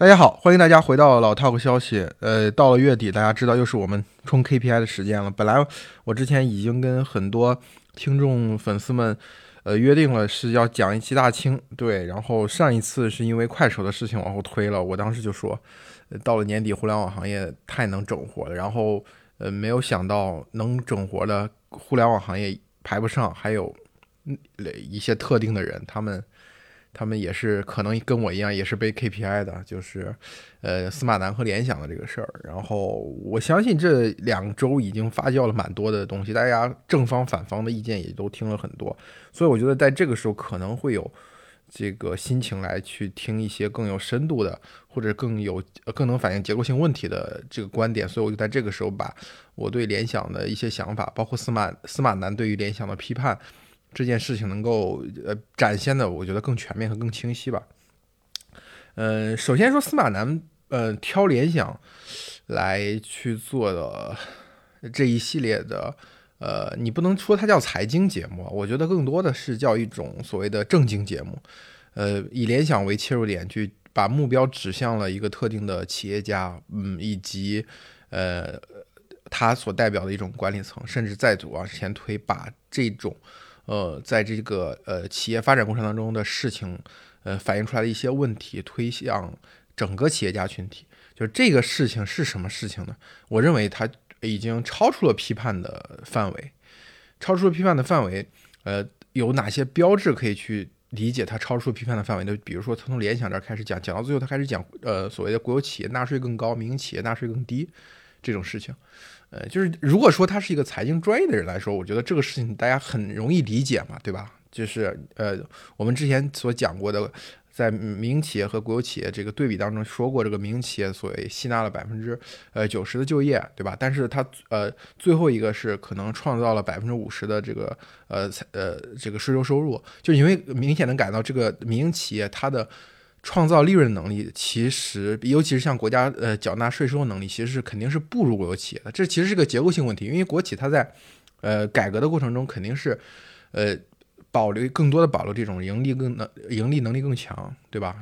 大家好，欢迎大家回到老 Talk 消息。呃，到了月底，大家知道又是我们冲 KPI 的时间了。本来我之前已经跟很多听众粉丝们，呃，约定了是要讲一期大清，对。然后上一次是因为快手的事情往后推了，我当时就说，到了年底，互联网行业太能整活了。然后，呃，没有想到能整活的互联网行业排不上，还有一些特定的人，他们。他们也是可能跟我一样，也是被 KPI 的，就是，呃，司马南和联想的这个事儿。然后我相信这两周已经发酵了蛮多的东西，大家正方反方的意见也都听了很多，所以我觉得在这个时候可能会有这个心情来去听一些更有深度的，或者更有更能反映结构性问题的这个观点。所以我就在这个时候把我对联想的一些想法，包括司马司马南对于联想的批判。这件事情能够呃展现的，我觉得更全面和更清晰吧。嗯，首先说司马南，呃，挑联想来去做的这一系列的，呃，你不能说它叫财经节目，我觉得更多的是叫一种所谓的正经节目。呃，以联想为切入点，去把目标指向了一个特定的企业家，嗯，以及呃他所代表的一种管理层，甚至再往前推，把这种。呃，在这个呃企业发展过程当中的事情，呃反映出来的一些问题，推向整个企业家群体，就是这个事情是什么事情呢？我认为它已经超出了批判的范围，超出了批判的范围。呃，有哪些标志可以去理解它超出批判的范围呢？比如说，他从联想这儿开始讲，讲到最后，他开始讲，呃，所谓的国有企业纳税更高，民营企业纳税更低这种事情。呃，就是如果说他是一个财经专业的人来说，我觉得这个事情大家很容易理解嘛，对吧？就是呃，我们之前所讲过的，在民营企业和国有企业这个对比当中说过，这个民营企业所吸纳了百分之呃九十的就业，对吧？但是它呃最后一个是可能创造了百分之五十的这个呃呃这个税收收入，就因为明显能感到这个民营企业它的。创造利润能力其实，尤其是像国家呃缴纳税收能力，其实是肯定是不如国有企业的。这其实是个结构性问题，因为国企它在呃改革的过程中肯定是呃保留更多的保留这种盈利更能盈利能力更强，对吧？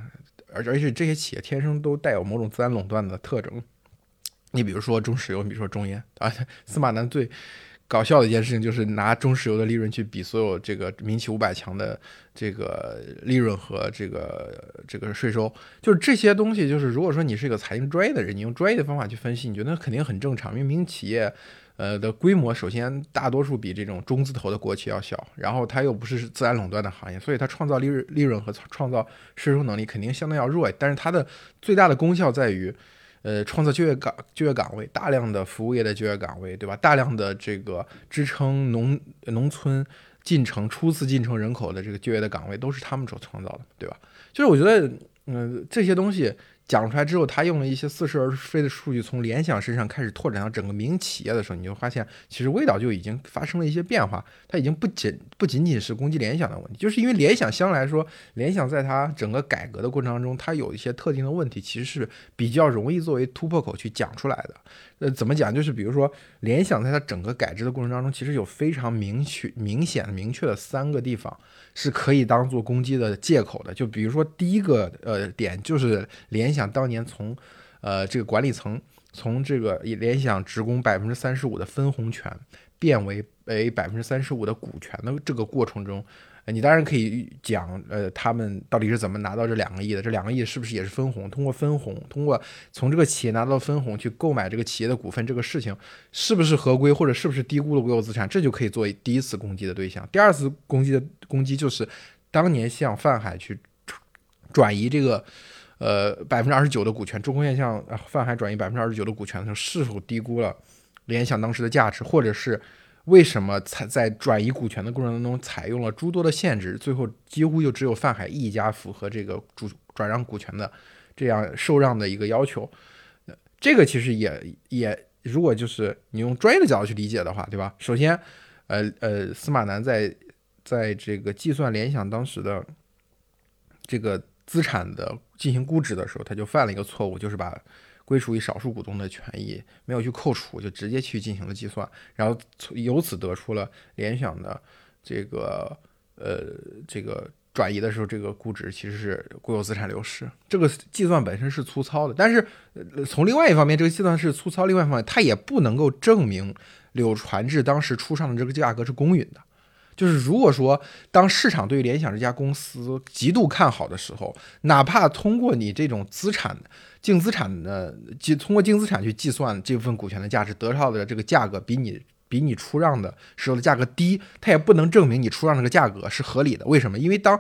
而而且这些企业天生都带有某种自然垄断的特征。你比如说中石油，你比如说中烟啊，司马南最。搞笑的一件事情就是拿中石油的利润去比所有这个民企五百强的这个利润和这个这个税收，就是这些东西，就是如果说你是一个财经专业的人，你用专业的方法去分析，你觉得肯定很正常，因为民营企业，呃的规模首先大多数比这种中字头的国企要小，然后它又不是自然垄断的行业，所以它创造利润利润和创造税收能力肯定相对要弱，但是它的最大的功效在于。呃，创造就业岗就业岗位，大量的服务业的就业岗位，对吧？大量的这个支撑农农村进城初次进城人口的这个就业的岗位，都是他们所创造的，对吧？就是我觉得，嗯，这些东西。讲出来之后，他用了一些似是而非的数据，从联想身上开始拓展到整个民营企业的时候，你就发现，其实味道就已经发生了一些变化。它已经不仅不仅仅是攻击联想的问题，就是因为联想相对来说，联想在它整个改革的过程当中，它有一些特定的问题，其实是比较容易作为突破口去讲出来的。呃，怎么讲？就是比如说，联想在它整个改制的过程当中，其实有非常明确、明显、明确的三个地方是可以当做攻击的借口的。就比如说，第一个呃点就是联想想当年从呃这个管理层从这个联想职工百分之三十五的分红权变为为百分之三十五的股权的这个过程中。你当然可以讲，呃，他们到底是怎么拿到这两个亿的？这两个亿是不是也是分红？通过分红，通过从这个企业拿到分红去购买这个企业的股份，这个事情是不是合规，或者是不是低估了国有资产？这就可以作为第一次攻击的对象。第二次攻击的攻击就是当年向泛海去转移这个呃百分之二十九的股权，中控向泛海转移百分之二十九的股权的时候，是否低估了联想当时的价值，或者是？为什么采在转移股权的过程当中采用了诸多的限制？最后几乎就只有泛海一家符合这个主转让股权的这样受让的一个要求。这个其实也也，如果就是你用专业的角度去理解的话，对吧？首先，呃呃，司马南在在这个计算联想当时的这个资产的进行估值的时候，他就犯了一个错误，就是把。归属于少数股东的权益没有去扣除，就直接去进行了计算，然后由此得出了联想的这个呃这个转移的时候，这个估值其实是国有资产流失。这个计算本身是粗糙的，但是从另外一方面，这个计算是粗糙，另外一方面它也不能够证明柳传志当时出上的这个价格是公允的。就是如果说当市场对联想这家公司极度看好的时候，哪怕通过你这种资产净资产的计通过净资产去计算这部分股权的价值，得到的这个价格比你比你出让的时候的价格低，它也不能证明你出让这个价格是合理的。为什么？因为当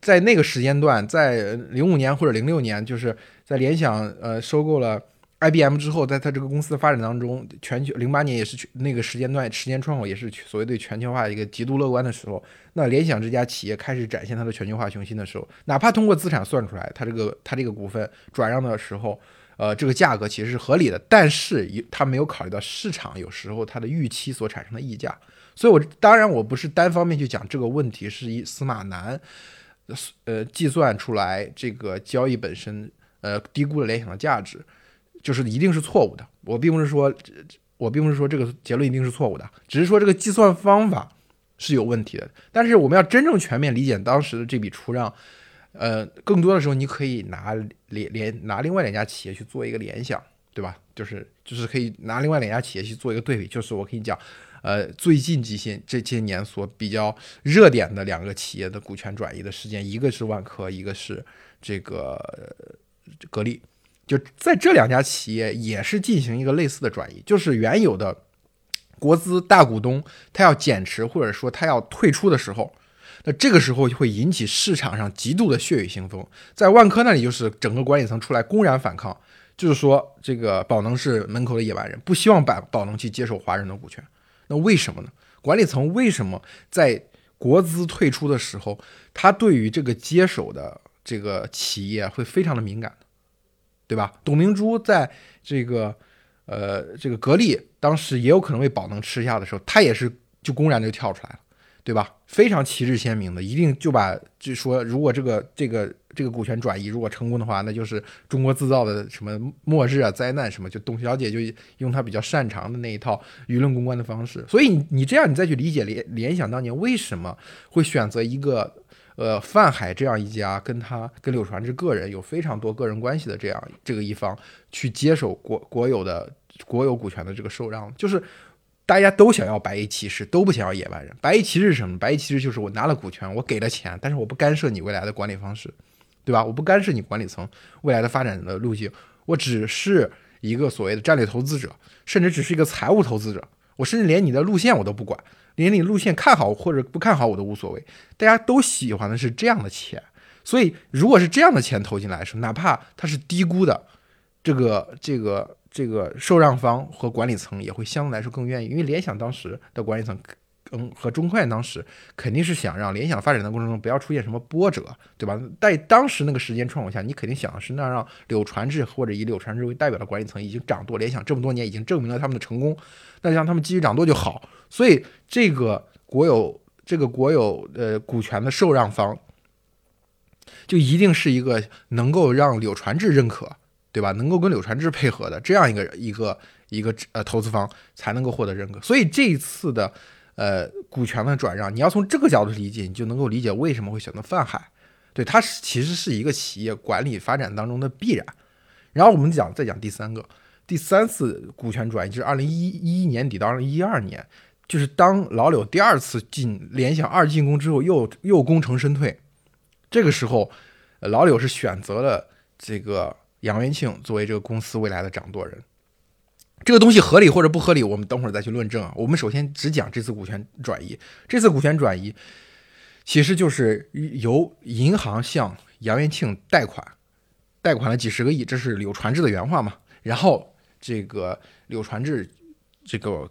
在那个时间段，在零五年或者零六年，就是在联想呃收购了。IBM 之后，在它这个公司的发展当中，全球零八年也是那个时间段时间窗口，也是所谓对全球化一个极度乐观的时候。那联想这家企业开始展现它的全球化雄心的时候，哪怕通过资产算出来，它这个它这个股份转让的时候，呃，这个价格其实是合理的，但是它没有考虑到市场有时候它的预期所产生的溢价。所以，我当然我不是单方面去讲这个问题，是以司马南呃计算出来这个交易本身呃低估了联想的价值。就是一定是错误的，我并不是说，我并不是说这个结论一定是错误的，只是说这个计算方法是有问题的。但是我们要真正全面理解当时的这笔出让，呃，更多的时候你可以拿联联拿另外两家企业去做一个联想，对吧？就是就是可以拿另外两家企业去做一个对比。就是我可以讲，呃，最近几些这些年所比较热点的两个企业的股权转移的事件，一个是万科，一个是这个格力。就在这两家企业也是进行一个类似的转移，就是原有的国资大股东他要减持或者说他要退出的时候，那这个时候就会引起市场上极度的血雨腥风。在万科那里，就是整个管理层出来公然反抗，就是说这个宝能是门口的野蛮人，不希望把宝能去接受华人的股权。那为什么呢？管理层为什么在国资退出的时候，他对于这个接手的这个企业会非常的敏感？对吧？董明珠在这个，呃，这个格力当时也有可能被宝能吃下的时候，他也是就公然就跳出来了，对吧？非常旗帜鲜明的，一定就把就说，如果这个这个这个股权转移如果成功的话，那就是中国制造的什么末日啊、灾难什么，就董小姐就用她比较擅长的那一套舆论公关的方式。所以你你这样你再去理解联联想当年为什么会选择一个。呃，泛海这样一家跟他跟柳传志个人有非常多个人关系的这样这个一方去接手国国有的国有股权的这个受让，就是大家都想要白衣骑士，都不想要野蛮人。白衣骑士是什么？白衣骑士就是我拿了股权，我给了钱，但是我不干涉你未来的管理方式，对吧？我不干涉你管理层未来的发展的路径，我只是一个所谓的战略投资者，甚至只是一个财务投资者，我甚至连你的路线我都不管。连你路线看好或者不看好我都无所谓，大家都喜欢的是这样的钱，所以如果是这样的钱投进来的时候，哪怕它是低估的，这个这个这个受让方和管理层也会相对来说更愿意，因为联想当时的管理层。嗯，和中快当时肯定是想让联想发展的过程中不要出现什么波折，对吧？在当时那个时间窗口下，你肯定想的是那让柳传志或者以柳传志为代表的管理层已经掌舵联想这么多年，已经证明了他们的成功，那让他们继续掌舵就好。所以这个国有这个国有呃股权的受让方，就一定是一个能够让柳传志认可，对吧？能够跟柳传志配合的这样一个一个一个呃投资方才能够获得认可。所以这一次的。呃，股权的转让，你要从这个角度理解，你就能够理解为什么会选择泛海。对，它是其实是一个企业管理发展当中的必然。然后我们讲再讲第三个，第三次股权转移就是二零一一年底到二零一二年，就是当老柳第二次进联想二进攻之后，又又功成身退。这个时候，老柳是选择了这个杨元庆作为这个公司未来的掌舵人。这个东西合理或者不合理，我们等会儿再去论证啊。我们首先只讲这次股权转移。这次股权转移其实就是由银行向杨元庆贷款，贷款了几十个亿，这是柳传志的原话嘛。然后这个柳传志这个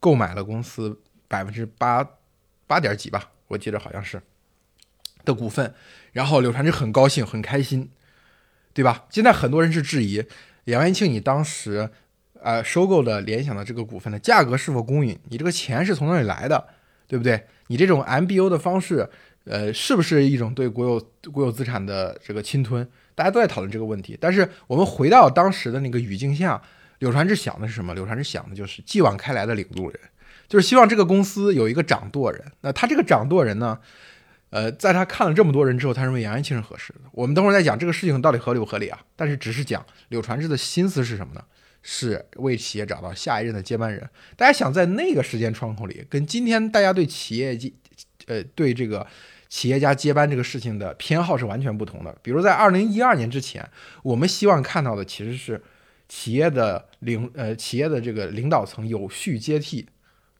购买了公司百分之八八点几吧，我记得好像是的股份。然后柳传志很高兴很开心，对吧？现在很多人是质疑杨元庆，你当时。呃，收购的联想的这个股份的价格是否公允？你这个钱是从哪里来的，对不对？你这种 MBO 的方式，呃，是不是一种对国有国有资产的这个侵吞？大家都在讨论这个问题。但是我们回到当时的那个语境下，柳传志想的是什么？柳传志想的就是继往开来的领路人，就是希望这个公司有一个掌舵人。那他这个掌舵人呢，呃，在他看了这么多人之后，他认为杨元庆是合适的。我们等会儿再讲这个事情到底合理不合理啊？但是只是讲柳传志的心思是什么呢？是为企业找到下一任的接班人。大家想在那个时间窗口里，跟今天大家对企业接，呃，对这个企业家接班这个事情的偏好是完全不同的。比如在二零一二年之前，我们希望看到的其实是企业的领，呃，企业的这个领导层有序接替，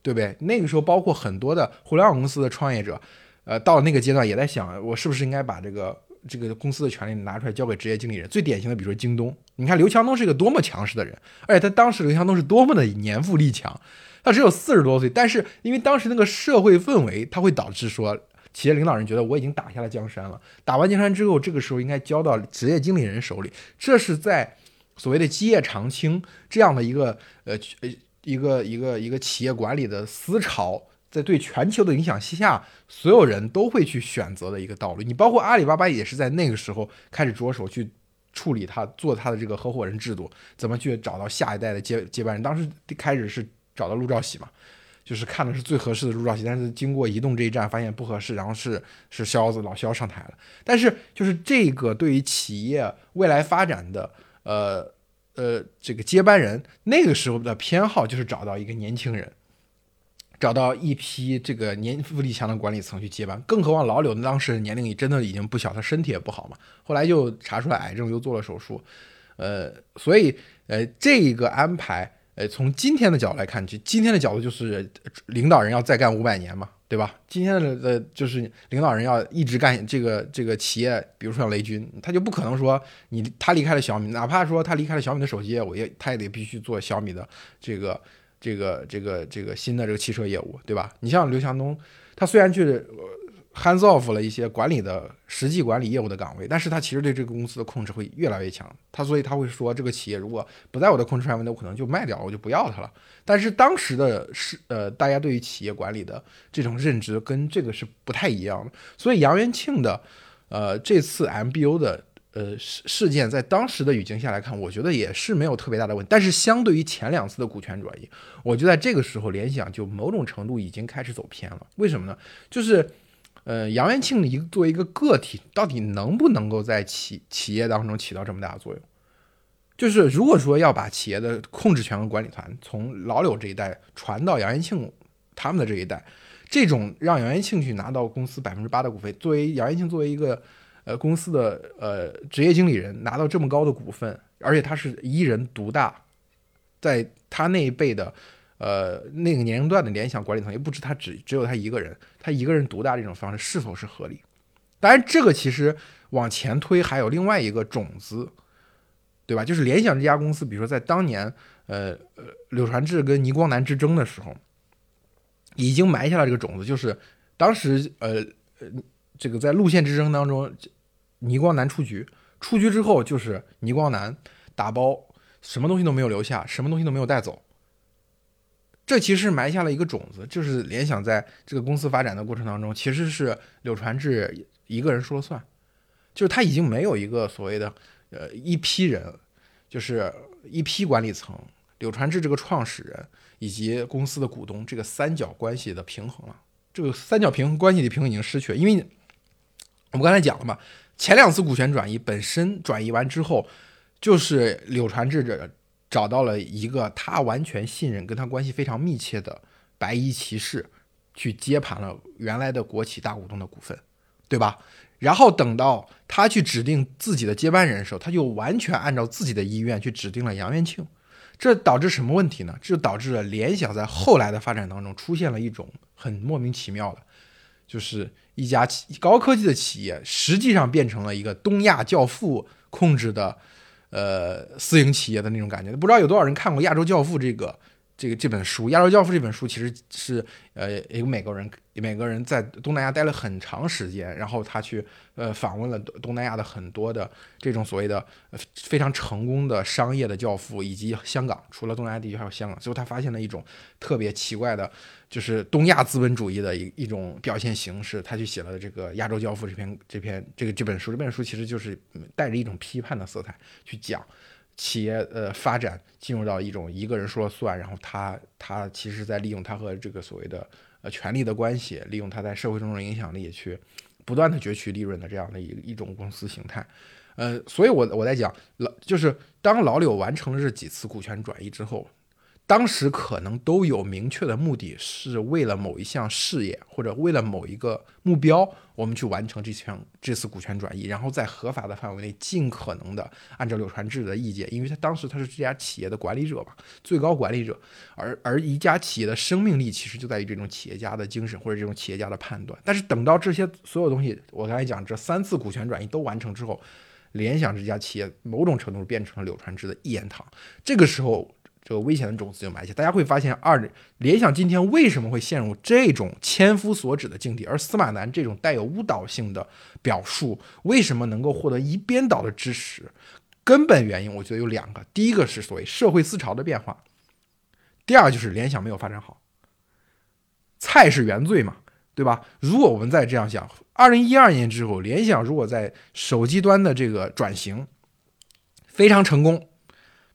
对不对？那个时候，包括很多的互联网公司的创业者。呃，到那个阶段，也在想，我是不是应该把这个这个公司的权利拿出来交给职业经理人？最典型的，比如说京东，你看刘强东是一个多么强势的人，而且他当时刘强东是多么的年富力强，他只有四十多岁，但是因为当时那个社会氛围，他会导致说，企业领导人觉得我已经打下了江山了，打完江山之后，这个时候应该交到职业经理人手里，这是在所谓的基业长青这样的一个呃呃一个一个一个企业管理的思潮。在对全球的影响下，所有人都会去选择的一个道路。你包括阿里巴巴也是在那个时候开始着手去处理他，做他的这个合伙人制度，怎么去找到下一代的接接班人。当时开始是找到陆兆禧嘛，就是看的是最合适的陆兆禧，但是经过移动这一站发现不合适，然后是是肖子老肖上台了。但是就是这个对于企业未来发展的呃呃这个接班人，那个时候的偏好就是找到一个年轻人。找到一批这个年富力强的管理层去接班，更何况老柳当时年龄也真的已经不小，他身体也不好嘛。后来就查出来癌症，又做了手术，呃，所以呃这一个安排，呃从今天的角度来看，就今天的角度就是领导人要再干五百年嘛，对吧？今天的呃就是领导人要一直干这个这个企业，比如说像雷军，他就不可能说你他离开了小米，哪怕说他离开了小米的手机业务，也他也得必须做小米的这个。这个这个这个新的这个汽车业务，对吧？你像刘强东，他虽然去 hands off 了一些管理的实际管理业务的岗位，但是他其实对这个公司的控制会越来越强。他所以他会说，这个企业如果不在我的控制范围内，我可能就卖掉，我就不要它了。但是当时的是呃，大家对于企业管理的这种认知跟这个是不太一样的。所以杨元庆的呃这次 MBO 的。呃，事事件在当时的语境下来看，我觉得也是没有特别大的问题。但是相对于前两次的股权转移，我觉得在这个时候联想就某种程度已经开始走偏了。为什么呢？就是，呃，杨元庆的一作为一个个体，到底能不能够在企企业当中起到这么大的作用？就是如果说要把企业的控制权和管理团从老柳这一代传到杨元庆他们的这一代，这种让杨元庆去拿到公司百分之八的股份，作为杨元庆作为一个。呃，公司的呃职业经理人拿到这么高的股份，而且他是一人独大，在他那一辈的呃那个年龄段的联想管理层也不止他只只有他一个人，他一个人独大这种方式是否是合理？当然，这个其实往前推还有另外一个种子，对吧？就是联想这家公司，比如说在当年呃呃柳传志跟倪光南之争的时候，已经埋下了这个种子，就是当时呃呃这个在路线之争当中。倪光南出局，出局之后就是倪光南打包，什么东西都没有留下，什么东西都没有带走。这其实埋下了一个种子，就是联想在这个公司发展的过程当中，其实是柳传志一个人说了算，就是他已经没有一个所谓的呃一批人，就是一批管理层，柳传志这个创始人以及公司的股东这个三角关系的平衡了。这个三角平衡关系的平衡已经失去了，因为我们刚才讲了嘛。前两次股权转移本身转移完之后，就是柳传志这找到了一个他完全信任、跟他关系非常密切的白衣骑士，去接盘了原来的国企大股东的股份，对吧？然后等到他去指定自己的接班人的时候，他就完全按照自己的意愿去指定了杨元庆，这导致什么问题呢？这就导致了联想在后来的发展当中出现了一种很莫名其妙的。就是一家企高科技的企业，实际上变成了一个东亚教父控制的，呃，私营企业的那种感觉。不知道有多少人看过《亚洲教父》这个。这个这本书《亚洲教父》这本书其实是呃一个美国人，美国人在东南亚待了很长时间，然后他去呃访问了东南亚的很多的这种所谓的非常成功的商业的教父，以及香港，除了东南亚地区还有香港，最后他发现了一种特别奇怪的，就是东亚资本主义的一一种表现形式，他去写了这个《亚洲教父》这篇这篇这个这本书，这本书其实就是带着一种批判的色彩去讲。企业呃发展进入到一种一个人说了算，然后他他其实在利用他和这个所谓的呃权力的关系，利用他在社会中的影响力去不断的攫取利润的这样的一一种公司形态。呃，所以我我在讲老就是当老柳完成了这几次股权转移之后。当时可能都有明确的目的，是为了某一项事业或者为了某一个目标，我们去完成这项这次股权转移，然后在合法的范围内尽可能的按照柳传志的意见，因为他当时他是这家企业的管理者嘛，最高管理者，而而一家企业的生命力其实就在于这种企业家的精神或者这种企业家的判断。但是等到这些所有东西，我刚才讲这三次股权转移都完成之后，联想这家企业某种程度变成了柳传志的一言堂，这个时候。这个危险的种子就埋下，大家会发现，二联想今天为什么会陷入这种千夫所指的境地，而司马南这种带有误导性的表述为什么能够获得一边倒的支持？根本原因我觉得有两个，第一个是所谓社会思潮的变化，第二就是联想没有发展好。菜是原罪嘛，对吧？如果我们再这样想，二零一二年之后，联想如果在手机端的这个转型非常成功。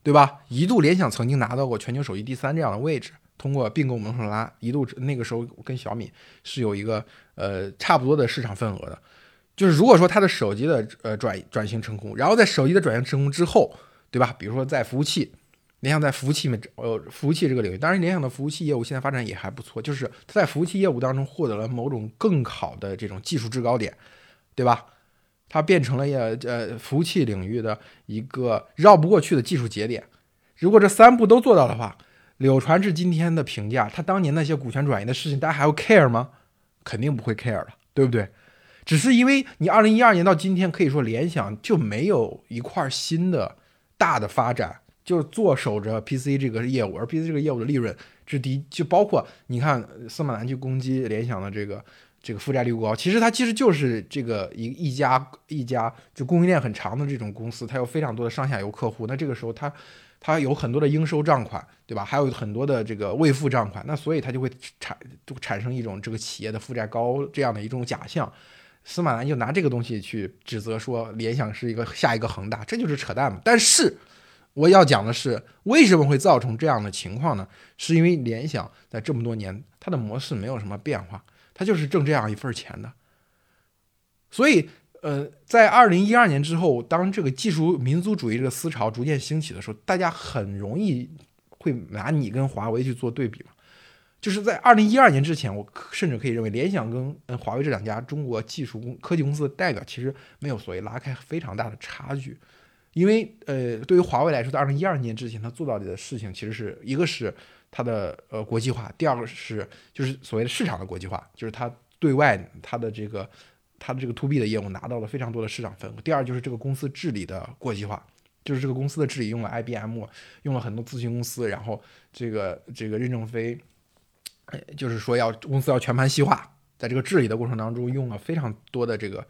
对吧？一度联想曾经拿到过全球手机第三这样的位置，通过并购摩托罗拉，一度那个时候跟小米是有一个呃差不多的市场份额的。就是如果说它的手机的呃转转型成功，然后在手机的转型成功之后，对吧？比如说在服务器，联想在服务器面呃服务器这个领域，当然联想的服务器业务现在发展也还不错，就是它在服务器业务当中获得了某种更好的这种技术制高点，对吧？它变成了也呃服务器领域的一个绕不过去的技术节点。如果这三步都做到的话，柳传志今天的评价，他当年那些股权转移的事情，大家还要 care 吗？肯定不会 care 了，对不对？只是因为你二零一二年到今天，可以说联想就没有一块新的大的发展，就是做守着 PC 这个业务，而 PC 这个业务的利润之低，就包括你看司马南去攻击联想的这个。这个负债率高，其实它其实就是这个一一家一家就供应链很长的这种公司，它有非常多的上下游客户。那这个时候它它有很多的应收账款，对吧？还有很多的这个未付账款，那所以它就会产就产生一种这个企业的负债高这样的一种假象。司马南就拿这个东西去指责说联想是一个下一个恒大，这就是扯淡嘛。但是我要讲的是，为什么会造成这样的情况呢？是因为联想在这么多年它的模式没有什么变化。他就是挣这样一份钱的，所以，呃，在二零一二年之后，当这个技术民族主义这个思潮逐渐兴起的时候，大家很容易会拿你跟华为去做对比嘛。就是在二零一二年之前，我甚至可以认为，联想跟华为这两家中国技术公科技公司的代表其实没有所谓拉开非常大的差距，因为呃，对于华为来说，在二零一二年之前，他做到的事情其实是一个是。它的呃国际化，第二个是就是所谓的市场的国际化，就是它对外它的这个它的这个 to B 的业务拿到了非常多的市场份额。第二就是这个公司治理的国际化，就是这个公司的治理用了 IBM，用了很多咨询公司，然后这个这个任正非，就是说要公司要全盘西化，在这个治理的过程当中用了非常多的这个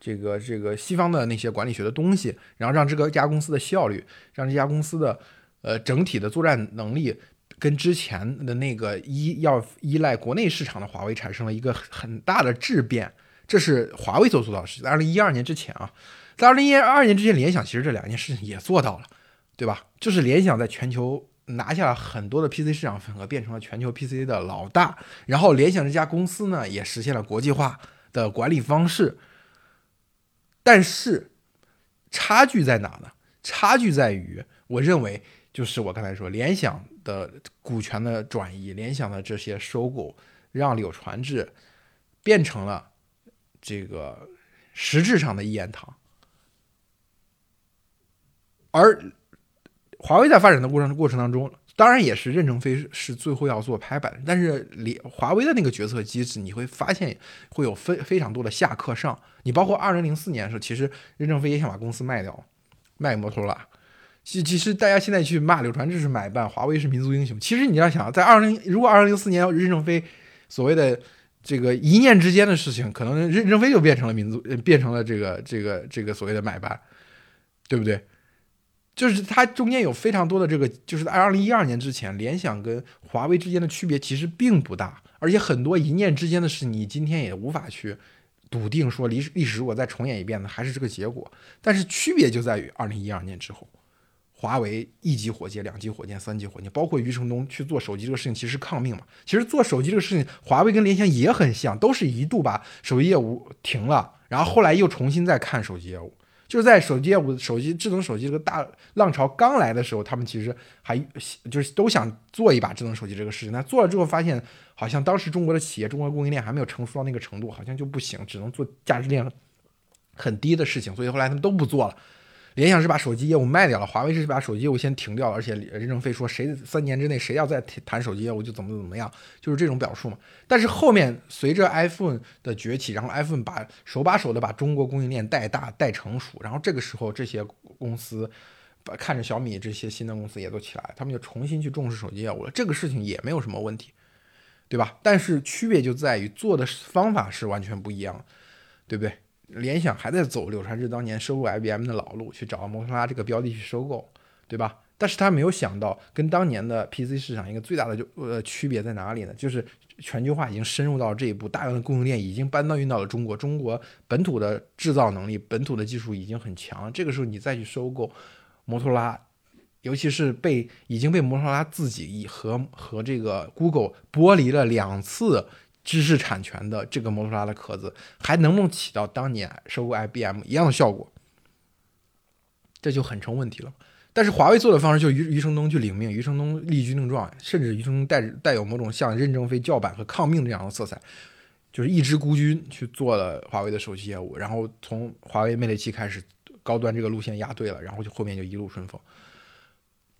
这个这个西方的那些管理学的东西，然后让这个家公司的效率，让这家公司的呃整体的作战能力。跟之前的那个依要依赖国内市场的华为产生了一个很大的质变，这是华为所做到的事情。在二零一二年之前啊，在二零一二年之前，联想其实这两件事情也做到了，对吧？就是联想在全球拿下了很多的 PC 市场份额，变成了全球 PC 的老大。然后联想这家公司呢，也实现了国际化的管理方式。但是差距在哪呢？差距在于，我认为就是我刚才说联想。的股权的转移，联想的这些收购，让柳传志变成了这个实质上的一言堂。而华为在发展的过程过程当中，当然也是任正非是最后要做拍板，但是联华为的那个决策机制，你会发现会有非非常多的下课上。你包括二零零四年的时候，其实任正非也想把公司卖掉，卖摩托罗拉。其其实大家现在去骂柳传志是买办，华为是民族英雄。其实你要想，在二零如果二零零四年任正非所谓的这个一念之间的事情，可能任正非就变成了民族，变成了这个这个这个所谓的买办，对不对？就是它中间有非常多的这个，就是在二零一二年之前，联想跟华为之间的区别其实并不大，而且很多一念之间的事，你今天也无法去笃定说历史历史如果再重演一遍呢，还是这个结果。但是区别就在于二零一二年之后。华为一级火箭、两级火箭、三级火箭，包括余承东去做手机这个事情，其实抗命嘛。其实做手机这个事情，华为跟联想也很像，都是一度把手机业务停了，然后后来又重新再看手机业务。就是在手机业务、手机智能手机这个大浪潮刚来的时候，他们其实还就是都想做一把智能手机这个事情。那做了之后，发现好像当时中国的企业、中国供应链还没有成熟到那个程度，好像就不行，只能做价值链很低的事情，所以后来他们都不做了。联想是把手机业务卖掉了，华为是把手机业务先停掉了，而且任正非说谁三年之内谁要再谈手机业务就怎么怎么样，就是这种表述嘛。但是后面随着 iPhone 的崛起，然后 iPhone 把手把手的把中国供应链带大带成熟，然后这个时候这些公司看着小米这些新的公司也都起来，他们就重新去重视手机业务了，这个事情也没有什么问题，对吧？但是区别就在于做的方法是完全不一样，对不对？联想还在走柳传志当年收购 IBM 的老路，去找摩托拉这个标的去收购，对吧？但是他没有想到，跟当年的 PC 市场一个最大的就呃区别在哪里呢？就是全球化已经深入到这一步，大量的供应链已经搬到运到了中国，中国本土的制造能力、本土的技术已经很强。这个时候你再去收购摩托拉，尤其是被已经被摩托拉自己和和这个 Google 剥离了两次。知识产权的这个摩托罗拉的壳子还能不能起到当年收购 IBM 一样的效果？这就很成问题了。但是华为做的方式就是余余承东去领命，余承东立军令状，甚至余承东带带有某种像任正非叫板和抗命这样的色彩，就是一支孤军去做了华为的手机业务，然后从华为 Mate 七开始高端这个路线压对了，然后就后面就一路顺风。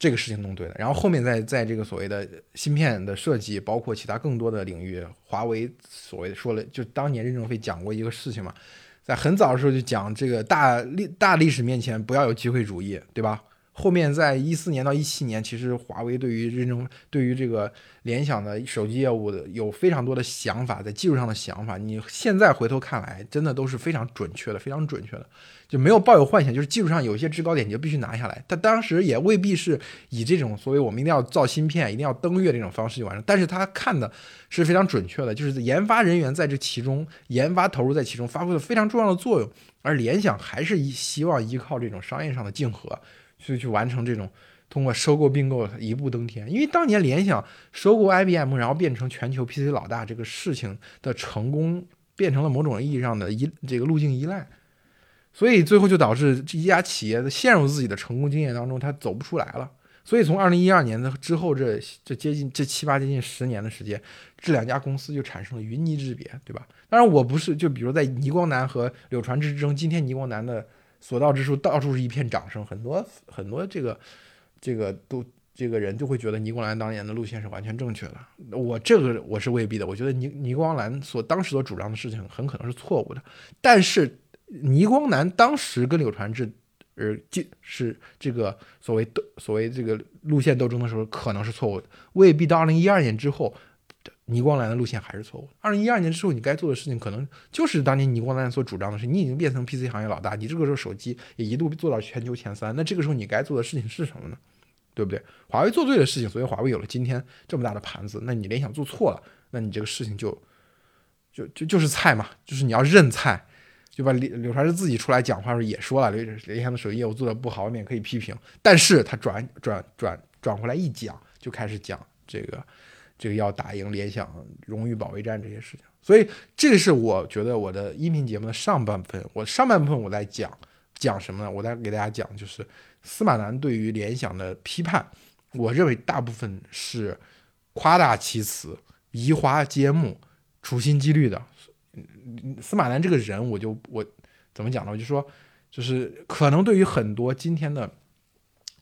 这个事情弄对了，然后后面在在这个所谓的芯片的设计，包括其他更多的领域，华为所谓的说了，就当年任正非讲过一个事情嘛，在很早的时候就讲这个大历大历史面前不要有机会主义，对吧？后面在一四年到一七年，其实华为对于任正对于这个联想的手机业务的有非常多的想法，在技术上的想法，你现在回头看来，真的都是非常准确的，非常准确的，就没有抱有幻想，就是技术上有一些制高点，你就必须拿下来。他当时也未必是以这种所谓我们一定要造芯片，一定要登月这种方式去完成，但是他看的是非常准确的，就是研发人员在这其中，研发投入在其中发挥了非常重要的作用，而联想还是希望依靠这种商业上的竞合。去去完成这种通过收购并购一步登天，因为当年联想收购 IBM，然后变成全球 PC 老大这个事情的成功，变成了某种意义上的依这个路径依赖，所以最后就导致这一家企业陷入自己的成功经验当中，它走不出来了。所以从二零一二年的之后，这这接近这七八接近十年的时间，这两家公司就产生了云泥之别，对吧？当然我不是就比如在倪光南和柳传志之争，今天倪光南的。所到之处，到处是一片掌声。很多很多这个这个都这个人就会觉得倪光南当年的路线是完全正确的。我这个我是未必的。我觉得倪倪光南所当时所主张的事情很可能是错误的。但是倪光南当时跟柳传志呃，就是这个所谓斗所谓这个路线斗争的时候，可能是错误的。未必到二零一二年之后。倪光南的路线还是错误。二零一二年之后，你该做的事情可能就是当年倪光南所主张的是。你已经变成 PC 行业老大，你这个时候手机也一度做到全球前三。那这个时候你该做的事情是什么呢？对不对？华为做对的事情，所以华为有了今天这么大的盘子。那你联想做错了，那你这个事情就就就就是菜嘛，就是你要认菜。就把柳柳传志自己出来讲话时候也说了，联联想的手机业务做的不好，你也可以批评。但是他转转转转回来一讲，就开始讲这个。这个要打赢联想荣誉保卫战这些事情，所以这个是我觉得我的音频节目的上半部分。我上半部分我在讲讲什么呢？我在给大家讲就是司马南对于联想的批判。我认为大部分是夸大其词、移花接木、处心积虑的。司马南这个人，我就我怎么讲呢？我就说，就是可能对于很多今天的。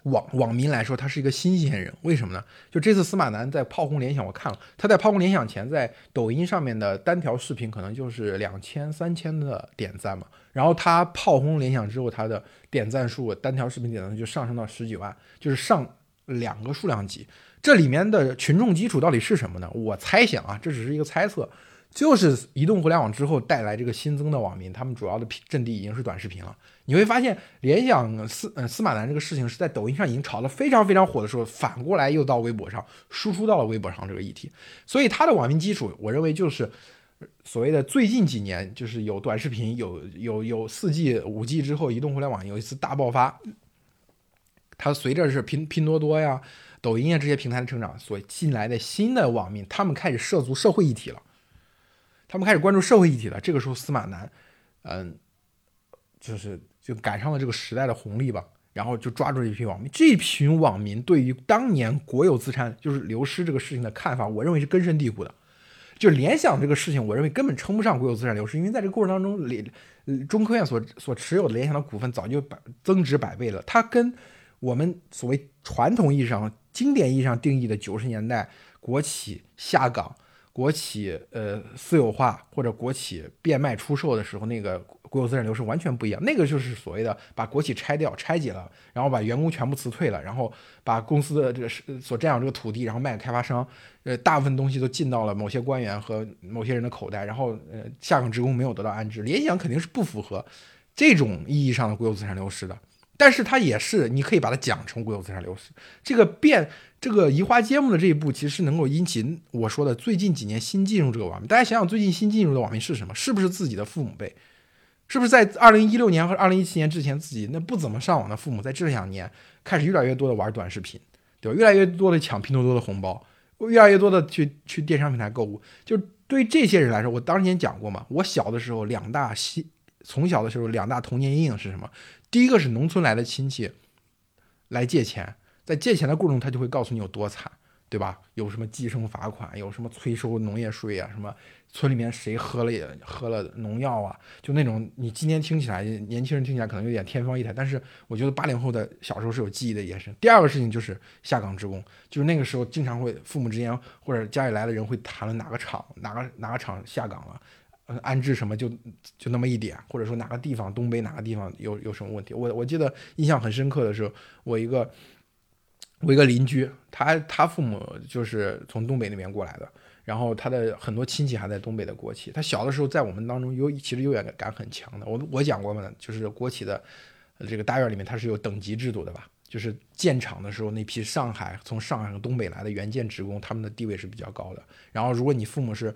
网网民来说，他是一个新鲜人，为什么呢？就这次司马南在炮轰联想，我看了他在炮轰联想前，在抖音上面的单条视频可能就是两千、三千的点赞嘛。然后他炮轰联想之后，他的点赞数单条视频点赞就上升到十几万，就是上两个数量级。这里面的群众基础到底是什么呢？我猜想啊，这只是一个猜测。就是移动互联网之后带来这个新增的网民，他们主要的阵地已经是短视频了。你会发现，联想司嗯司马南这个事情是在抖音上已经炒得非常非常火的时候，反过来又到微博上输出到了微博上这个议题。所以它的网民基础，我认为就是所谓的最近几年，就是有短视频，有有有四 G、五 G 之后，移动互联网有一次大爆发。它随着是拼拼多多呀、抖音啊这些平台的成长，所进来的新的网民，他们开始涉足社会议题了，他们开始关注社会议题了。这个时候，司马南，嗯，就是就赶上了这个时代的红利吧，然后就抓住了一批网民。这群网民对于当年国有资产就是流失这个事情的看法，我认为是根深蒂固的。就联想这个事情，我认为根本称不上国有资产流失，因为在这个过程当中，联中科院所所持有的联想的股份早就百增值百倍了。它跟我们所谓传统意义上、经典意义上定义的九十年代国企下岗、国企呃私有化或者国企变卖出售的时候那个。国有资产流失完全不一样，那个就是所谓的把国企拆掉、拆解了，然后把员工全部辞退了，然后把公司的这个所占有这个土地，然后卖给开发商，呃，大部分东西都进到了某些官员和某些人的口袋，然后呃，下岗职工没有得到安置。联想肯定是不符合这种意义上的国有资产流失的，但是它也是你可以把它讲成国有资产流失。这个变这个移花接木的这一步，其实能够引起我说的最近几年新进入这个网民。大家想想，最近新进入的网民是什么？是不是自己的父母辈？是不是在二零一六年和二零一七年之前，自己那不怎么上网的父母，在这两年开始越来越多的玩短视频，对吧？越来越多的抢拼多多的红包，越来越多的去去电商平台购物。就对这些人来说，我当年讲过嘛，我小的时候两大西，从小的时候两大童年阴影是什么？第一个是农村来的亲戚来借钱，在借钱的过程中，他就会告诉你有多惨。对吧？有什么计生罚款，有什么催收农业税啊？什么村里面谁喝了喝了农药啊？就那种你今天听起来，年轻人听起来可能有点天方夜谭，但是我觉得八零后的小时候是有记忆的延伸。第二个事情就是下岗职工，就是那个时候经常会父母之间或者家里来的人会谈论哪个厂哪个哪个厂下岗了，安置什么就就那么一点，或者说哪个地方东北哪个地方有有什么问题。我我记得印象很深刻的是我一个。我一个邻居，他他父母就是从东北那边过来的，然后他的很多亲戚还在东北的国企。他小的时候在我们当中优其实优越感很强的。我我讲过嘛，就是国企的这个大院里面它是有等级制度的吧？就是建厂的时候那批上海从上海和东北来的原建职工，他们的地位是比较高的。然后如果你父母是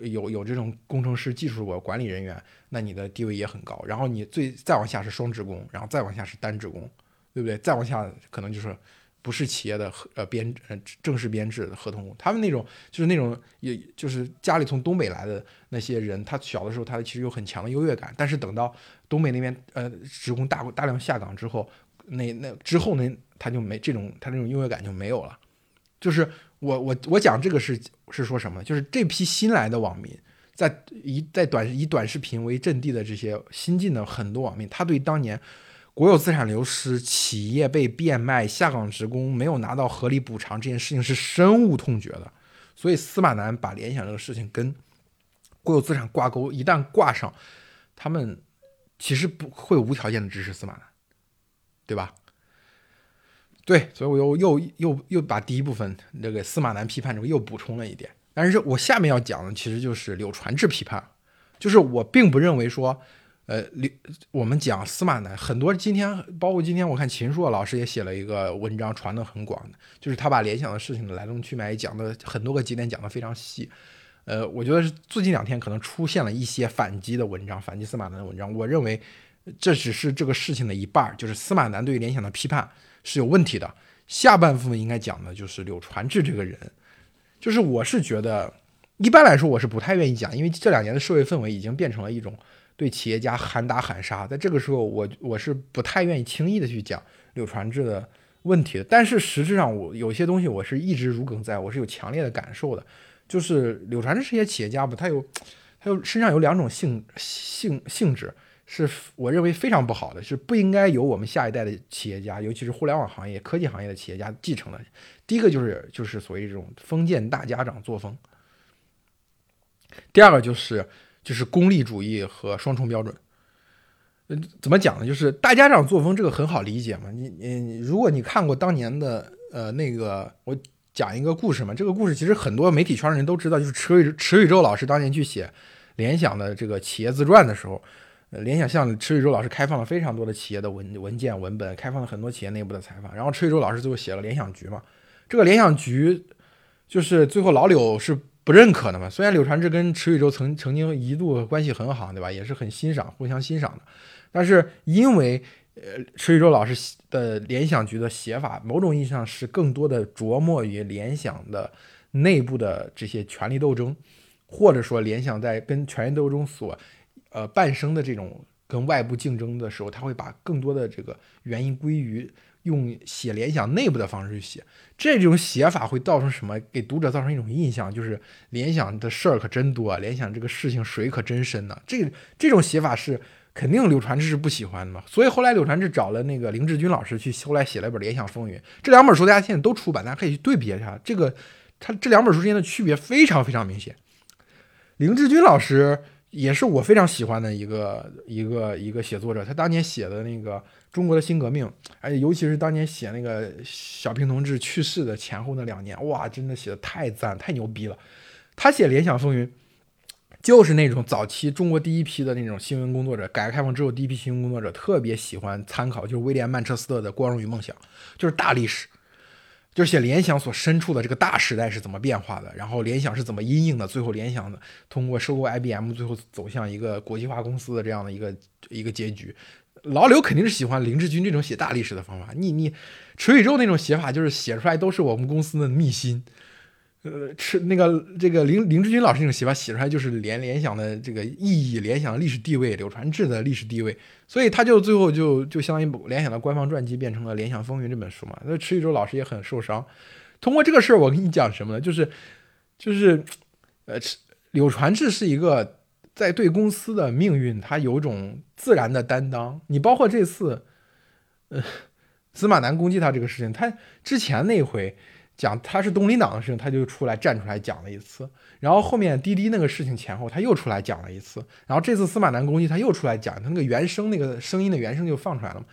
有有这种工程师、技术管管理人员，那你的地位也很高。然后你最再往下是双职工，然后再往下是单职工，对不对？再往下可能就是。不是企业的呃编呃正式编制的合同工，他们那种就是那种也就是家里从东北来的那些人，他小的时候他其实有很强的优越感，但是等到东北那边呃职工大大量下岗之后，那那之后呢他就没这种他这种优越感就没有了。就是我我我讲这个是是说什么？就是这批新来的网民，在以在短以短视频为阵地的这些新进的很多网民，他对当年。国有资产流失，企业被变卖，下岗职工没有拿到合理补偿，这件事情是深恶痛绝的。所以司马南把联想这个事情跟国有资产挂钩，一旦挂上，他们其实不会无条件的支持司马南，对吧？对，所以我又又又又把第一部分这个司马南批判这个又补充了一点。但是我下面要讲的其实就是柳传志批判，就是我并不认为说。呃，柳我们讲司马南，很多今天包括今天我看秦朔老师也写了一个文章，传的很广的，就是他把联想的事情的来龙去脉讲的很多个节点讲的非常细。呃，我觉得是最近两天可能出现了一些反击的文章，反击司马南的文章。我认为这只是这个事情的一半，就是司马南对于联想的批判是有问题的。下半部分应该讲的就是柳传志这个人，就是我是觉得一般来说我是不太愿意讲，因为这两年的社会氛围已经变成了一种。对企业家喊打喊杀，在这个时候，我我是不太愿意轻易的去讲柳传志的问题的。但是实质上，我有些东西我是一直如鲠在，我是有强烈的感受的。就是柳传志这些企业家吧，他有他有身上有两种性性性质，是我认为非常不好的，是不应该由我们下一代的企业家，尤其是互联网行业、科技行业的企业家继承的。第一个就是就是所谓这种封建大家长作风，第二个就是。就是功利主义和双重标准，嗯，怎么讲呢？就是大家长作风，这个很好理解嘛。你你，如果你看过当年的呃那个，我讲一个故事嘛。这个故事其实很多媒体圈的人都知道，就是池宇池宇宙老师当年去写联想的这个企业自传的时候，联想向池宇宙老师开放了非常多的企业的文文件文本，开放了很多企业内部的采访。然后池宇宙老师最后写了联想局嘛。这个联想局就是最后老柳是。不认可的嘛？虽然柳传志跟池宇洲曾曾经一度关系很好，对吧？也是很欣赏，互相欣赏的。但是因为呃，池宇洲老师的联想局的写法，某种意义上是更多的琢磨于联想的内部的这些权力斗争，或者说联想在跟权力斗争所呃伴生的这种跟外部竞争的时候，他会把更多的这个原因归于用写联想内部的方式去写。这种写法会造成什么？给读者造成一种印象，就是联想的事儿可真多，联想这个事情水可真深呢。这这种写法是。肯定柳传志是不喜欢的嘛，所以后来柳传志找了那个林志军老师去，后来写了一本《联想风云》，这两本书大家现在都出版，大家可以去对比一下，这个他这两本书之间的区别非常非常明显。林志军老师也是我非常喜欢的一个一个一个写作者，他当年写的那个《中国的新革命》，而且尤其是当年写那个小平同志去世的前后那两年，哇，真的写的太赞太牛逼了。他写《联想风云》。就是那种早期中国第一批的那种新闻工作者，改革开放之后第一批新闻工作者特别喜欢参考，就是威廉曼彻斯特的《光荣与梦想》，就是大历史，就是写联想所身处的这个大时代是怎么变化的，然后联想是怎么阴影的，最后联想的通过收购 IBM，最后走向一个国际化公司的这样的一个一个结局。老刘肯定是喜欢林志军这种写大历史的方法，你你池宇宙那种写法就是写出来都是我们公司的秘辛。呃，吃那个这个林林志军老师那种写法写出来就是联联想的这个意义，联想历史地位，柳传志的历史地位，所以他就最后就就相当于联想的官方传记变成了《联想风云》这本书嘛。那池宇洲老师也很受伤。通过这个事儿，我跟你讲什么呢？就是就是呃，柳传志是一个在对公司的命运他有种自然的担当。你包括这次呃司马南攻击他这个事情，他之前那回。讲他是东林党的事情，他就出来站出来讲了一次，然后后面滴滴那个事情前后他又出来讲了一次，然后这次司马南攻击他又出来讲，他那个原声那个声音的原声就放出来了嘛。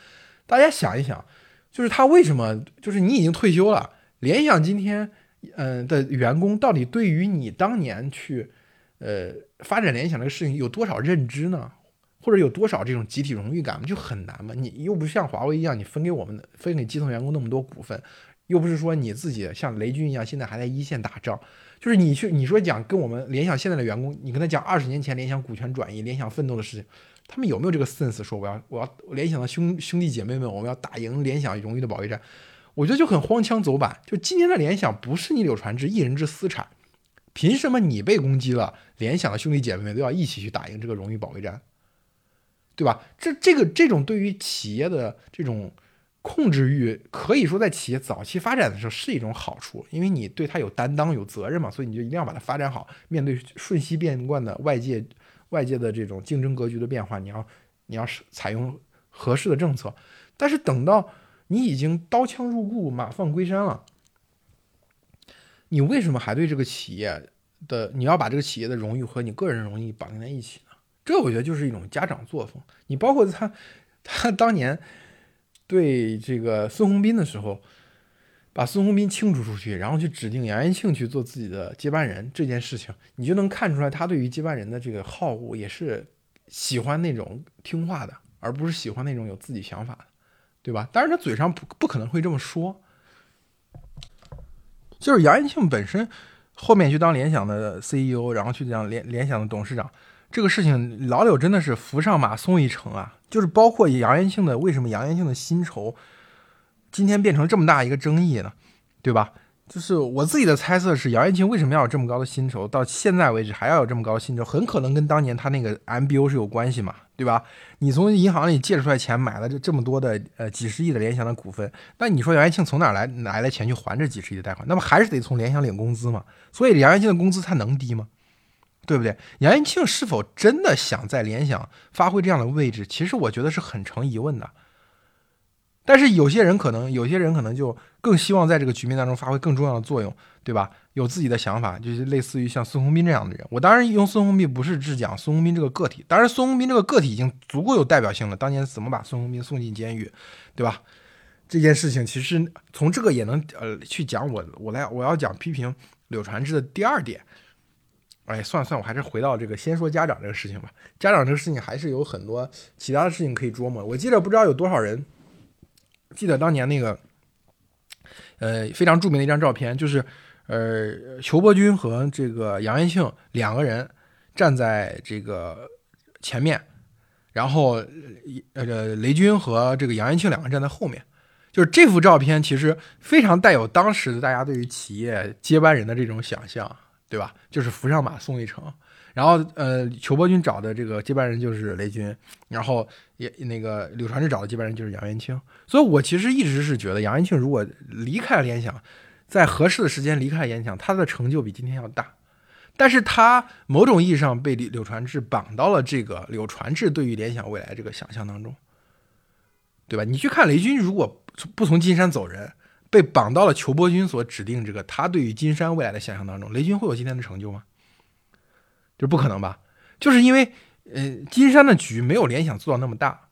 大家想一想，就是他为什么？就是你已经退休了，联想今天嗯的员工到底对于你当年去呃发展联想这个事情有多少认知呢？或者有多少这种集体荣誉感就很难嘛。你又不像华为一样，你分给我们分给基层员工那么多股份。又不是说你自己像雷军一样，现在还在一线打仗，就是你去你说讲跟我们联想现在的员工，你跟他讲二十年前联想股权转移、联想奋斗的事情，他们有没有这个 sense 说我要我要联想的兄兄弟姐妹们，我们要打赢联想荣誉的保卫战？我觉得就很荒腔走板。就今天的联想不是你柳传志一人之私产，凭什么你被攻击了，联想的兄弟姐妹们都要一起去打赢这个荣誉保卫战？对吧？这这个这种对于企业的这种。控制欲可以说在企业早期发展的时候是一种好处，因为你对它有担当、有责任嘛，所以你就一定要把它发展好。面对瞬息变幻的外界、外界的这种竞争格局的变化，你要你要是采用合适的政策。但是等到你已经刀枪入库、马放归山了，你为什么还对这个企业的你要把这个企业的荣誉和你个人荣誉绑定在一起呢？这我觉得就是一种家长作风。你包括他，他当年。对这个孙宏斌的时候，把孙宏斌清除出去，然后去指定杨元庆去做自己的接班人这件事情，你就能看出来他对于接班人的这个好恶，也是喜欢那种听话的，而不是喜欢那种有自己想法的，对吧？当然他嘴上不不可能会这么说，就是杨元庆本身后面去当联想的 CEO，然后去当联联想的董事长。这个事情老柳真的是扶上马送一程啊！就是包括杨元庆的，为什么杨元庆的薪酬今天变成这么大一个争议呢？对吧？就是我自己的猜测是，杨元庆为什么要有这么高的薪酬，到现在为止还要有这么高的薪酬，很可能跟当年他那个 MBO 是有关系嘛？对吧？你从银行里借出来钱买了这这么多的呃几十亿的联想的股份，那你说杨元庆从哪来来的钱去还这几十亿的贷款？那么还是得从联想领工资嘛？所以杨元庆的工资他能低吗？对不对？杨元庆是否真的想在联想发挥这样的位置？其实我觉得是很成疑问的。但是有些人可能，有些人可能就更希望在这个局面当中发挥更重要的作用，对吧？有自己的想法，就是类似于像孙宏斌这样的人。我当然用孙宏斌不是只讲孙宏斌这个个体，当然孙宏斌这个个体已经足够有代表性了。当年怎么把孙宏斌送进监狱，对吧？这件事情其实从这个也能呃去讲我我来我要讲批评柳传志的第二点。哎，算了算了，我还是回到这个，先说家长这个事情吧。家长这个事情还是有很多其他的事情可以琢磨。我记得不知道有多少人记得当年那个，呃，非常著名的一张照片，就是呃，裘伯君和这个杨元庆两个人站在这个前面，然后呃雷军和这个杨元庆两个站在后面。就是这幅照片其实非常带有当时的大家对于企业接班人的这种想象，对吧？就是扶上马送一程。然后呃，裘伯君找的这个接班人就是雷军，然后也那个柳传志找的接班人就是杨元庆。所以我其实一直是觉得杨元庆如果离开了联想，在合适的时间离开联想，他的成就比今天要大。但是他某种意义上被柳柳传志绑到了这个柳传志对于联想未来这个想象当中，对吧？你去看雷军，如果不从金山走人，被绑到了裘伯君所指定这个他对于金山未来的想象当中，雷军会有今天的成就吗？就不可能吧？就是因为，呃，金山的局没有联想做到那么大，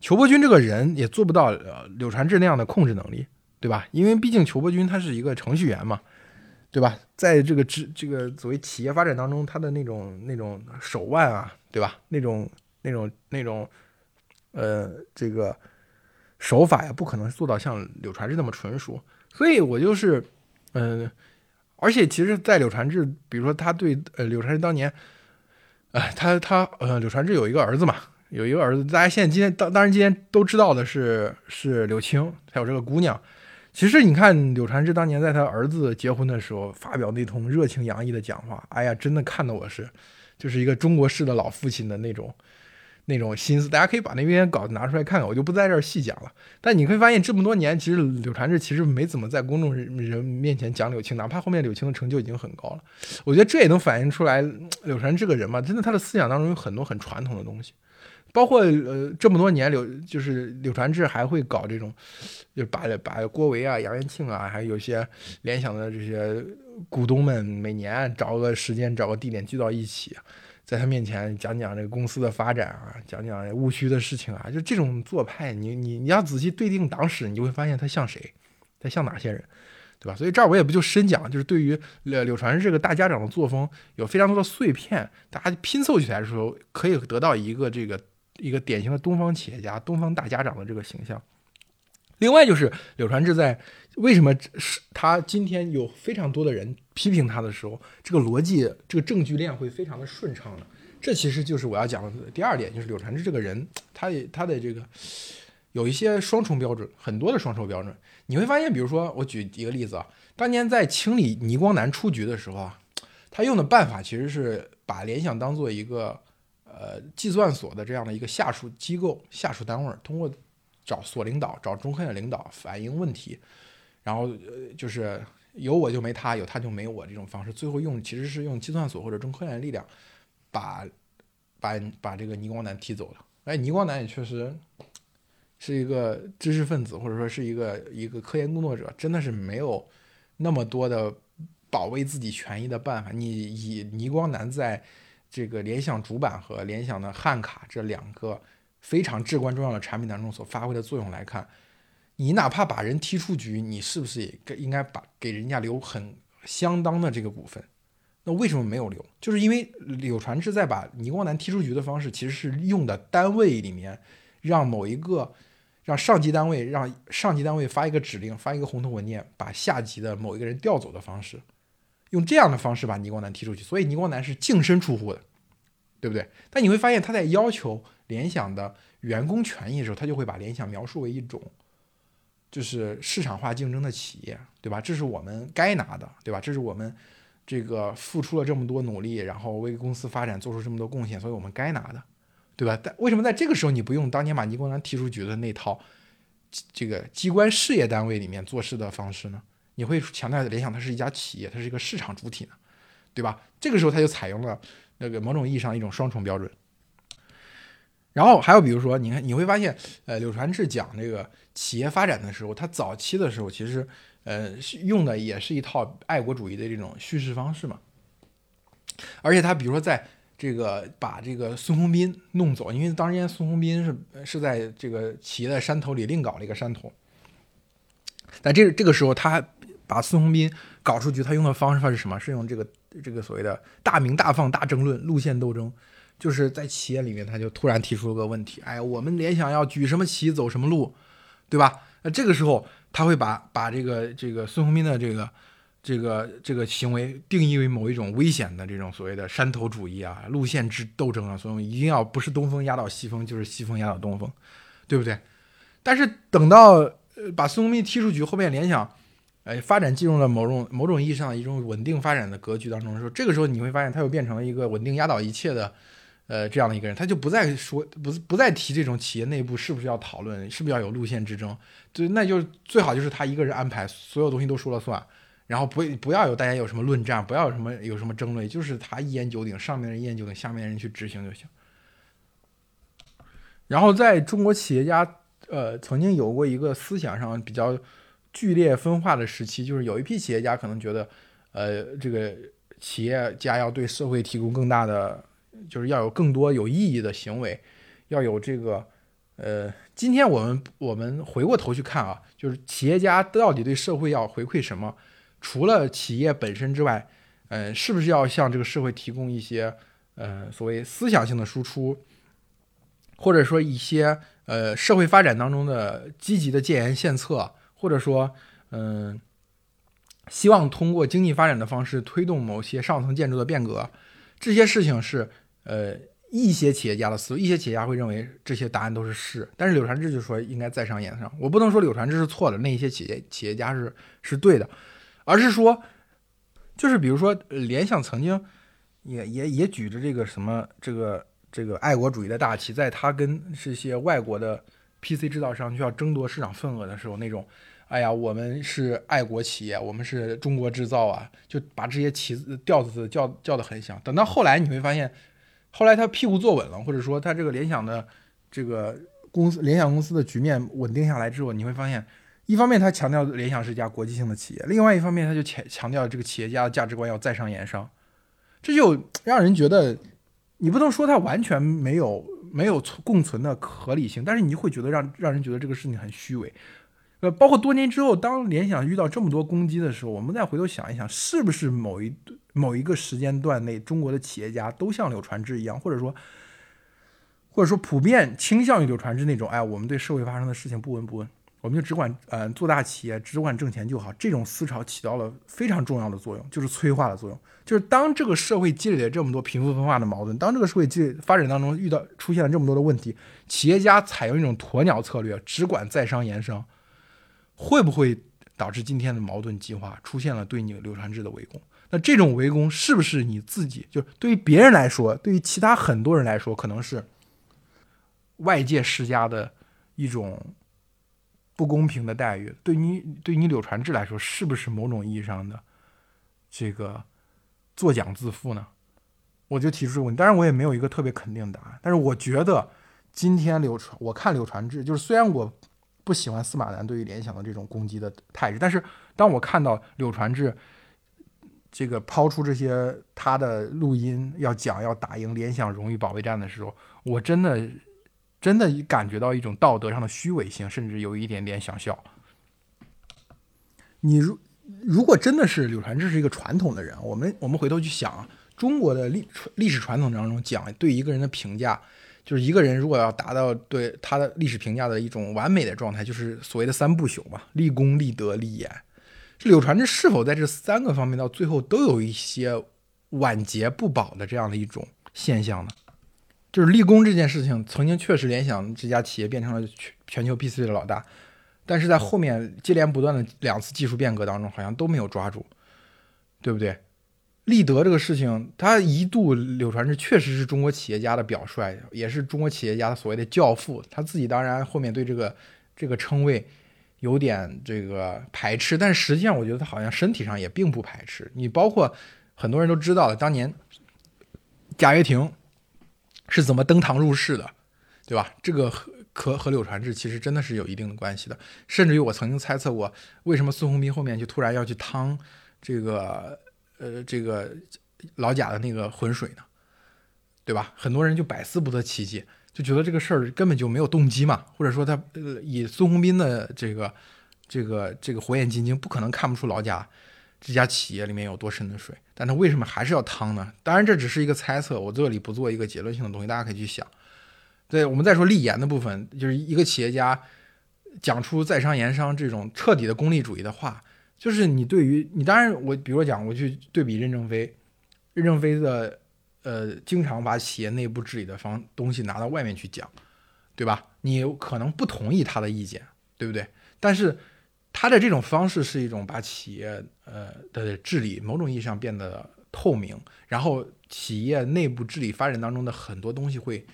裘伯君这个人也做不到柳传志那样的控制能力，对吧？因为毕竟裘伯君他是一个程序员嘛，对吧？在这个职这个作为企业发展当中，他的那种那种手腕啊，对吧？那种那种那种，呃，这个手法呀，不可能做到像柳传志那么纯熟，所以我就是，嗯。而且，其实，在柳传志，比如说他对呃柳传志当年，哎，他他呃柳传志有一个儿子嘛，有一个儿子，大家现在今天当当然今天都知道的是是柳青，还有这个姑娘。其实你看柳传志当年在他儿子结婚的时候发表那通热情洋溢的讲话，哎呀，真的看的我是就是一个中国式的老父亲的那种。那种心思，大家可以把那篇稿子拿出来看看，我就不在这儿细讲了。但你会发现，这么多年，其实柳传志其实没怎么在公众人人面前讲柳青，哪怕后面柳青的成就已经很高了。我觉得这也能反映出来，柳传志这个人嘛，真的他的思想当中有很多很传统的东西，包括呃这么多年柳就是柳传志还会搞这种，就把把郭维啊、杨元庆啊，还有些联想的这些股东们，每年找个时间、找个地点聚到一起。在他面前讲讲这个公司的发展啊，讲讲务虚的事情啊，就这种做派，你你你要仔细对定党史，你就会发现他像谁，他像哪些人，对吧？所以这儿我也不就深讲，就是对于柳柳传志这个大家长的作风，有非常多的碎片，大家拼凑起来的时候，可以得到一个这个一个典型的东方企业家、东方大家长的这个形象。另外就是柳传志在为什么是他今天有非常多的人批评他的时候，这个逻辑这个证据链会非常的顺畅的？这其实就是我要讲的第二点，就是柳传志这个人，他也他的这个有一些双重标准，很多的双重标准。你会发现，比如说我举一个例子啊，当年在清理倪光南出局的时候啊，他用的办法其实是把联想当做一个呃计算所的这样的一个下属机构、下属单位，通过。找所领导，找中科院领导反映问题，然后呃，就是有我就没他，有他就没我这种方式，最后用其实是用计算所或者中科院的力量，把把把这个倪光南踢走了。哎，倪光南也确实是一个知识分子，或者说是一个一个科研工作者，真的是没有那么多的保卫自己权益的办法。你以倪光南在这个联想主板和联想的汉卡这两个。非常至关重要的产品当中所发挥的作用来看，你哪怕把人踢出局，你是不是也应该把给人家留很相当的这个股份？那为什么没有留？就是因为柳传志在把倪光南踢出局的方式，其实是用的单位里面让某一个让上级单位让上级单位发一个指令，发一个红头文件，把下级的某一个人调走的方式，用这样的方式把倪光南踢出去。所以倪光南是净身出户的，对不对？但你会发现他在要求。联想的员工权益的时候，他就会把联想描述为一种，就是市场化竞争的企业，对吧？这是我们该拿的，对吧？这是我们这个付出了这么多努力，然后为公司发展做出这么多贡献，所以我们该拿的，对吧？但为什么在这个时候你不用当年把倪光南提出局的那套这个机关事业单位里面做事的方式呢？你会强调联想它是一家企业，它是一个市场主体呢，对吧？这个时候他就采用了那个某种意义上一种双重标准。然后还有比如说，你看你会发现，呃，柳传志讲这个企业发展的时候，他早期的时候其实，呃，用的也是一套爱国主义的这种叙事方式嘛。而且他比如说在这个把这个孙宏斌弄走，因为当年孙宏斌是是在这个企业的山头里另搞了一个山头，但这这个时候他把孙宏斌搞出去，他用的方式是什么？是用这个这个所谓的大鸣大放、大争论、路线斗争。就是在企业里面，他就突然提出了个问题，哎，我们联想要举什么旗，走什么路，对吧？那这个时候他会把把这个这个孙宏斌的这个这个这个行为定义为某一种危险的这种所谓的山头主义啊、路线之斗争啊，所以一定要不是东风压倒西风，就是西风压倒东风，对不对？但是等到呃把孙宏斌踢出局，后面联想，哎，发展进入了某种某种意义上的一种稳定发展的格局当中的时候，这个时候你会发现他又变成了一个稳定压倒一切的。呃，这样的一个人，他就不再说，不不再提这种企业内部是不是要讨论，是不是要有路线之争，就那就最好就是他一个人安排，所有东西都说了算，然后不不要有大家有什么论战，不要有什么有什么争论，就是他一言九鼎，上面人一言九鼎，下面的人去执行就行。然后在中国企业家，呃，曾经有过一个思想上比较剧烈分化的时期，就是有一批企业家可能觉得，呃，这个企业家要对社会提供更大的。就是要有更多有意义的行为，要有这个，呃，今天我们我们回过头去看啊，就是企业家到底对社会要回馈什么？除了企业本身之外，嗯，是不是要向这个社会提供一些，呃，所谓思想性的输出，或者说一些呃社会发展当中的积极的建言献策，或者说，嗯，希望通过经济发展的方式推动某些上层建筑的变革，这些事情是。呃，一些企业家的思路，一些企业家会认为这些答案都是是，但是柳传志就说应该在商言商。我不能说柳传志是错的，那一些企业企业家是是对的，而是说，就是比如说联想曾经也也也举着这个什么这个这个爱国主义的大旗，在他跟这些外国的 PC 制造商就要争夺市场份额的时候，那种哎呀，我们是爱国企业，我们是中国制造啊，就把这些旗子调子叫叫的很响。等到后来你会发现。后来他屁股坐稳了，或者说他这个联想的这个公司，联想公司的局面稳定下来之后，你会发现，一方面他强调联想是一家国际性的企业，另外一方面他就强强调这个企业家的价值观要在商言商，这就让人觉得，你不能说他完全没有没有共存的合理性，但是你会觉得让让人觉得这个事情很虚伪。呃，包括多年之后，当联想遇到这么多攻击的时候，我们再回头想一想，是不是某一某一个时间段内，中国的企业家都像柳传志一样，或者说，或者说普遍倾向于柳传志那种，哎，我们对社会发生的事情不闻不问，我们就只管呃做大企业，只管挣钱就好。这种思潮起到了非常重要的作用，就是催化的作用。就是当这个社会积累了这么多贫富分化的矛盾，当这个社会积累发展当中遇到出现了这么多的问题，企业家采用一种鸵鸟策略，只管在商言商。会不会导致今天的矛盾激化，出现了对你刘传志的围攻？那这种围攻是不是你自己？就对于别人来说，对于其他很多人来说，可能是外界施加的一种不公平的待遇？对你，对你柳传志来说，是不是某种意义上的这个作茧自缚呢？我就提出这个问题，当然我也没有一个特别肯定的答案，但是我觉得今天柳传，我看柳传志，就是虽然我。不喜欢司马南对于联想的这种攻击的态势，但是当我看到柳传志这个抛出这些他的录音，要讲要打赢联想荣誉保卫战的时候，我真的真的感觉到一种道德上的虚伪性，甚至有一点点想笑。你如如果真的是柳传志是一个传统的人，我们我们回头去想中国的历历史传统当中讲对一个人的评价。就是一个人如果要达到对他的历史评价的一种完美的状态，就是所谓的三不朽嘛，立功、立德、立言。这柳传志是否在这三个方面到最后都有一些晚节不保的这样的一种现象呢？就是立功这件事情，曾经确实联想这家企业变成了全全球 PC 的老大，但是在后面接连不断的两次技术变革当中，好像都没有抓住，对不对？立德这个事情，他一度柳传志确实是中国企业家的表率，也是中国企业家所谓的教父。他自己当然后面对这个这个称谓有点这个排斥，但实际上我觉得他好像身体上也并不排斥。你包括很多人都知道了，当年贾跃亭是怎么登堂入室的，对吧？这个和和和柳传志其实真的是有一定的关系的。甚至于我曾经猜测过，为什么孙宏斌后面就突然要去趟这个。呃，这个老贾的那个浑水呢，对吧？很多人就百思不得其解，就觉得这个事儿根本就没有动机嘛，或者说他呃以孙宏斌的这个这个这个火眼金睛，不可能看不出老贾这家企业里面有多深的水，但他为什么还是要趟呢？当然这只是一个猜测，我这里不做一个结论性的东西，大家可以去想。对，我们再说立言的部分，就是一个企业家讲出在商言商这种彻底的功利主义的话。就是你对于你，当然我比如讲，我去对比任正非，任正非的呃，经常把企业内部治理的方东西拿到外面去讲，对吧？你可能不同意他的意见，对不对？但是他的这种方式是一种把企业呃的治理某种意义上变得透明，然后企业内部治理发展当中的很多东西会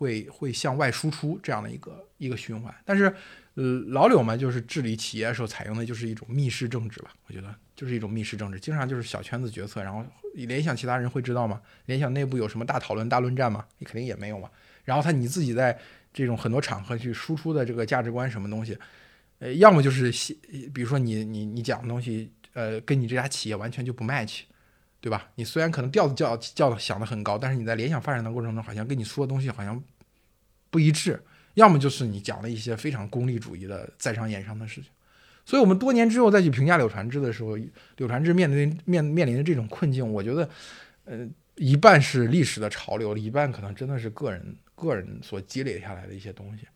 会会向外输出这样的一个一个循环，但是。呃，老柳嘛，就是治理企业的时候采用的就是一种密室政治吧，我觉得就是一种密室政治，经常就是小圈子决策，然后联想其他人会知道吗？联想内部有什么大讨论、大论战吗？你肯定也没有嘛。然后他你自己在这种很多场合去输出的这个价值观什么东西，呃，要么就是比如说你你你讲的东西，呃，跟你这家企业完全就不 match，对吧？你虽然可能调子叫叫想的很高，但是你在联想发展的过程中，好像跟你说的东西好像不一致。要么就是你讲了一些非常功利主义的在商言商的事情，所以我们多年之后再去评价柳传志的时候，柳传志面临面面临的这种困境，我觉得，呃，一半是历史的潮流，一半可能真的是个人个人所积累下来的一些东西，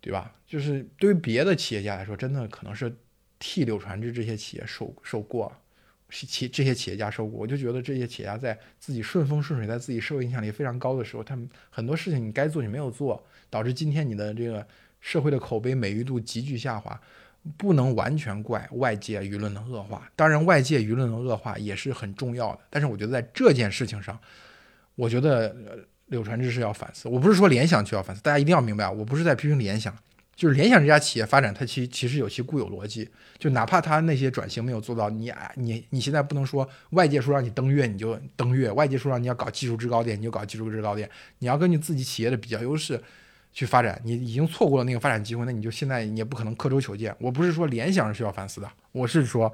对吧？就是对于别的企业家来说，真的可能是替柳传志这些企业受受过。企这些企业家受过，我就觉得这些企业家在自己顺风顺水，在自己社会影响力非常高的时候，他们很多事情你该做你没有做，导致今天你的这个社会的口碑美誉度急剧下滑，不能完全怪外界舆论的恶化。当然，外界舆论的恶化也是很重要的，但是我觉得在这件事情上，我觉得柳传志是要反思。我不是说联想就要反思，大家一定要明白，我不是在批评联想。就是联想这家企业发展，它其其实有其固有逻辑。就哪怕它那些转型没有做到，你你你现在不能说外界说让你登月你就登月，外界说让你要搞技术制高点你就搞技术制高点，你要根据自己企业的比较优势去发展。你已经错过了那个发展机会，那你就现在你也不可能刻舟求剑。我不是说联想是需要反思的，我是说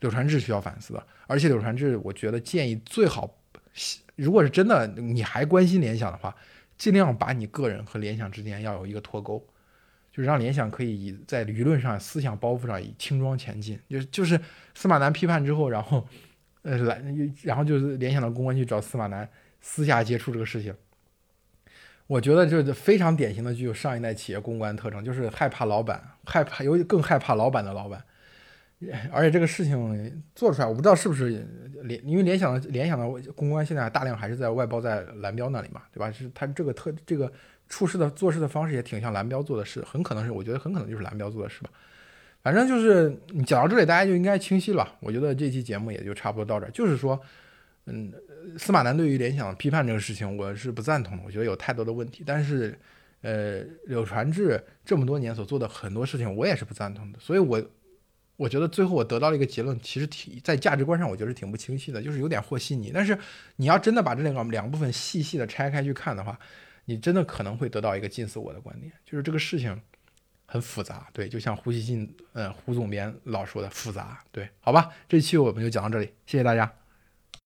柳传志需要反思的。而且柳传志，我觉得建议最好，如果是真的你还关心联想的话，尽量把你个人和联想之间要有一个脱钩。就是让联想可以以在舆论上、思想包袱上以轻装前进。就就是司马南批判之后，然后，呃来，然后就是联想的公关去找司马南私下接触这个事情。我觉得这非常典型的具有上一代企业公关特征，就是害怕老板，害怕尤其更害怕老板的老板。而且这个事情做出来，我不知道是不是联，因为联想的联想的公关现在大量还是在外包在蓝标那里嘛，对吧？是它这个特这个。处事的做事的方式也挺像蓝标做的事，很可能是我觉得很可能就是蓝标做的事吧。反正就是你讲到这里，大家就应该清晰了。我觉得这期节目也就差不多到这儿。就是说，嗯，司马南对于联想批判这个事情，我是不赞同的。我觉得有太多的问题。但是，呃，柳传志这么多年所做的很多事情，我也是不赞同的。所以，我我觉得最后我得到了一个结论，其实挺在价值观上，我觉得挺不清晰的，就是有点和稀泥。但是你要真的把这两个两部分细细的拆开去看的话，你真的可能会得到一个近似我的观点，就是这个事情很复杂，对，就像胡锡进，呃，胡总编老说的复杂，对，好吧，这期我们就讲到这里，谢谢大家。